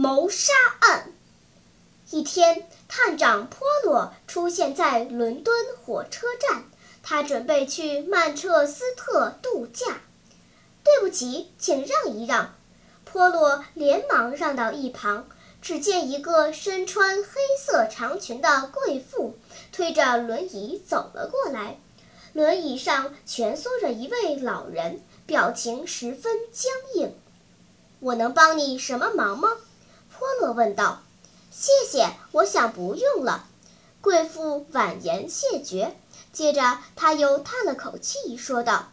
谋杀案。一天，探长波罗出现在伦敦火车站。他准备去曼彻斯特度假。对不起，请让一让。波洛连忙让到一旁。只见一个身穿黑色长裙的贵妇推着轮椅走了过来，轮椅上蜷缩着一位老人，表情十分僵硬。我能帮你什么忙吗？波洛问道。谢谢，我想不用了。贵妇婉言谢绝。接着，他又叹了口气，说道：“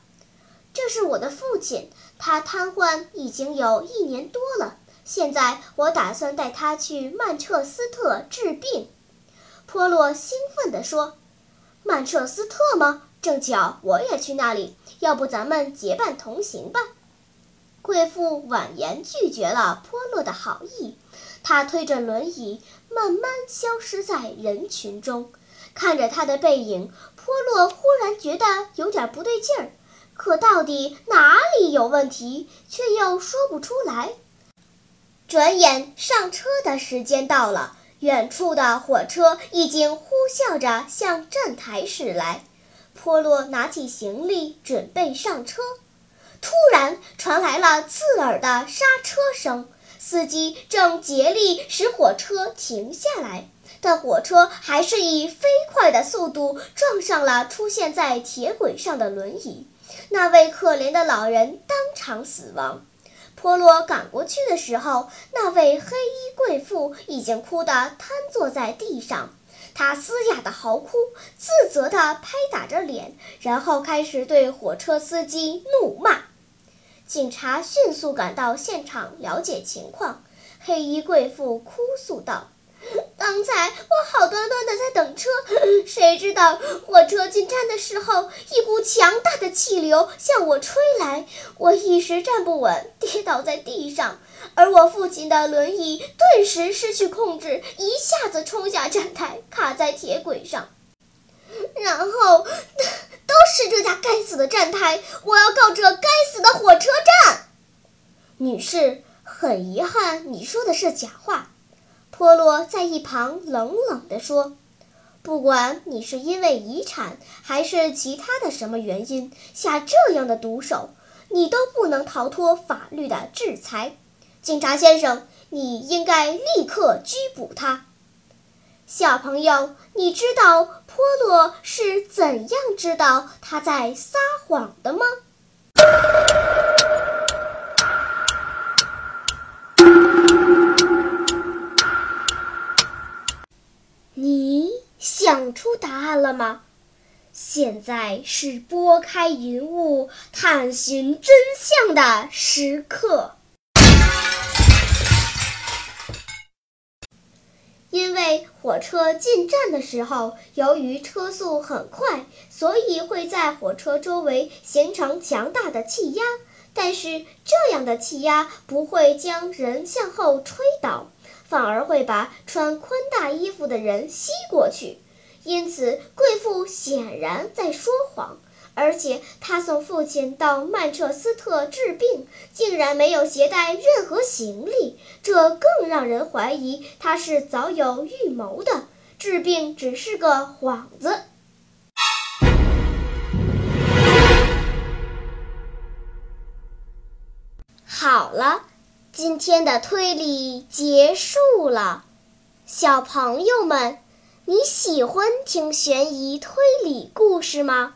这是我的父亲，他瘫痪已经有一年多了。现在我打算带他去曼彻斯特治病。”波洛兴奋地说：“曼彻斯特吗？正巧我也去那里，要不咱们结伴同行吧？”贵妇婉言拒绝了波洛的好意，他推着轮椅慢慢消失在人群中。看着他的背影，波洛忽然觉得有点不对劲儿，可到底哪里有问题，却又说不出来。转眼上车的时间到了，远处的火车已经呼啸着向站台驶来。波洛拿起行李准备上车，突然传来了刺耳的刹车声，司机正竭力使火车停下来。但火车还是以飞快的速度撞上了出现在铁轨上的轮椅，那位可怜的老人当场死亡。波洛赶过去的时候，那位黑衣贵妇已经哭得瘫坐在地上，她嘶哑的嚎哭，自责地拍打着脸，然后开始对火车司机怒骂。警察迅速赶到现场了解情况，黑衣贵妇哭诉道。刚才我好端端的在等车，谁知道火车进站的时候，一股强大的气流向我吹来，我一时站不稳，跌倒在地上，而我父亲的轮椅顿时失去控制，一下子冲下站台，卡在铁轨上。然后，都是这家该死的站台，我要告这该死的火车站。女士，很遗憾，你说的是假话。波洛在一旁冷冷地说：“不管你是因为遗产还是其他的什么原因下这样的毒手，你都不能逃脱法律的制裁。警察先生，你应该立刻拘捕他。”小朋友，你知道波洛是怎样知道他在撒谎的吗？你想出答案了吗？现在是拨开云雾探寻真相的时刻。火车进站的时候，由于车速很快，所以会在火车周围形成强大的气压。但是这样的气压不会将人向后吹倒。反而会把穿宽大衣服的人吸过去，因此贵妇显然在说谎。而且他送父亲到曼彻斯特治病，竟然没有携带任何行李，这更让人怀疑他是早有预谋的，治病只是个幌子。好了。今天的推理结束了，小朋友们，你喜欢听悬疑推理故事吗？